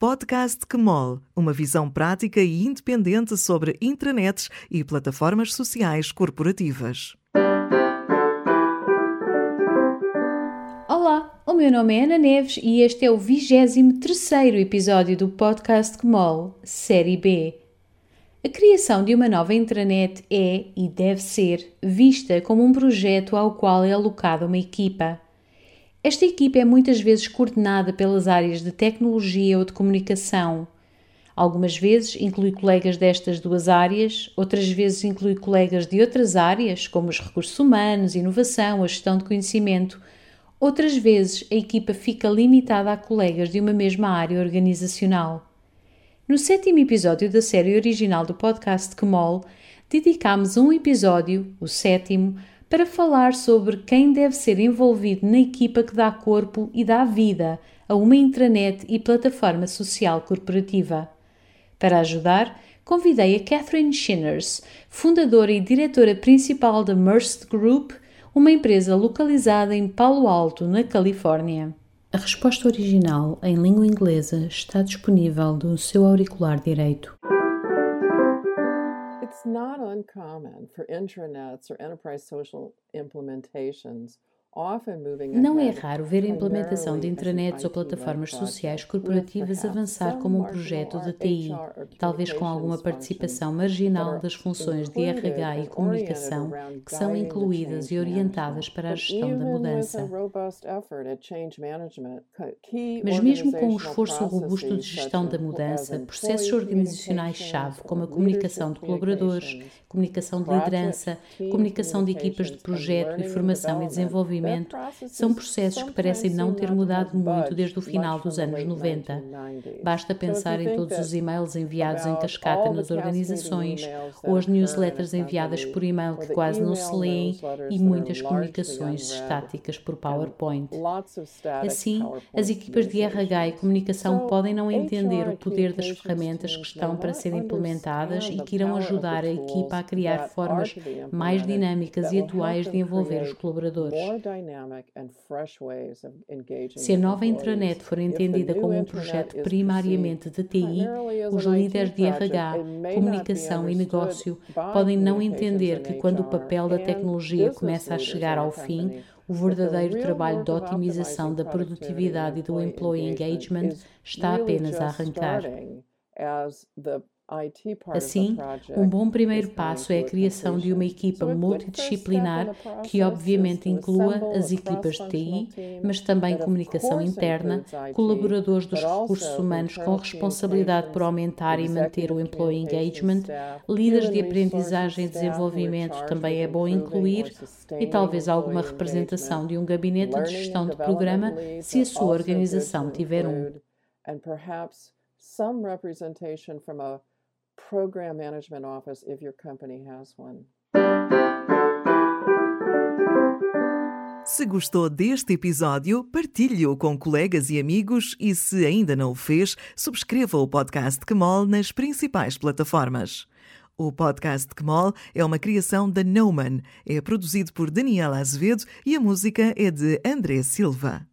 Podcast Kmol, uma visão prática e independente sobre intranets e plataformas sociais corporativas. Olá, o meu nome é Ana Neves e este é o 23 episódio do Podcast Kmol, Série B. A criação de uma nova intranet é e deve ser vista como um projeto ao qual é alocada uma equipa. Esta equipa é muitas vezes coordenada pelas áreas de tecnologia ou de comunicação. Algumas vezes inclui colegas destas duas áreas, outras vezes inclui colegas de outras áreas, como os recursos humanos, inovação, a gestão de conhecimento. Outras vezes a equipa fica limitada a colegas de uma mesma área organizacional. No sétimo episódio da série original do podcast Kemol, dedicámos um episódio, o sétimo, para falar sobre quem deve ser envolvido na equipa que dá corpo e dá vida a uma intranet e plataforma social corporativa. Para ajudar, convidei a Catherine Shinners, fundadora e diretora principal da Merced Group, uma empresa localizada em Palo Alto, na Califórnia. A resposta original em língua inglesa está disponível no seu auricular direito. It's not uncommon for intranets or enterprise social implementations Não é raro ver a implementação de intranets ou plataformas sociais corporativas avançar como um projeto de TI, talvez com alguma participação marginal das funções de RH e comunicação que são incluídas e orientadas para a gestão da mudança. Mas, mesmo com o esforço robusto de gestão da mudança, processos organizacionais-chave, como a comunicação de colaboradores, comunicação de liderança, comunicação de equipas de projeto e formação e desenvolvimento, desenvolvimento são processos que parecem não ter mudado muito desde o final dos anos 90. Basta pensar em todos os e-mails enviados em cascata nas organizações, ou as newsletters enviadas por e-mail que quase não se leem e muitas comunicações estáticas por PowerPoint. Assim, as equipas de RH e comunicação podem não entender o poder das ferramentas que estão para ser implementadas e que irão ajudar a equipa a criar formas mais dinâmicas e atuais de envolver os colaboradores. Se a nova intranet for entendida como um projeto primariamente de TI, os líderes de RH, comunicação e negócio podem não entender que quando o papel da tecnologia começa a chegar ao fim, o verdadeiro trabalho de otimização da produtividade e do employee engagement está apenas a arrancar. Assim, um bom primeiro passo é a criação de uma equipa multidisciplinar que, obviamente, inclua as equipas de TI, mas também comunicação interna, colaboradores dos recursos humanos com responsabilidade por aumentar e manter o employee engagement, líderes de aprendizagem e desenvolvimento também é bom incluir, e talvez alguma representação de um gabinete de gestão de programa, se a sua organização tiver um. Program Management Office if your company has one. Se gostou deste episódio, partilhe-o com colegas e amigos e, se ainda não o fez, subscreva o podcast Kemol nas principais plataformas. O podcast Kemol é uma criação da Neumann, é produzido por Daniela Azevedo e a música é de André Silva.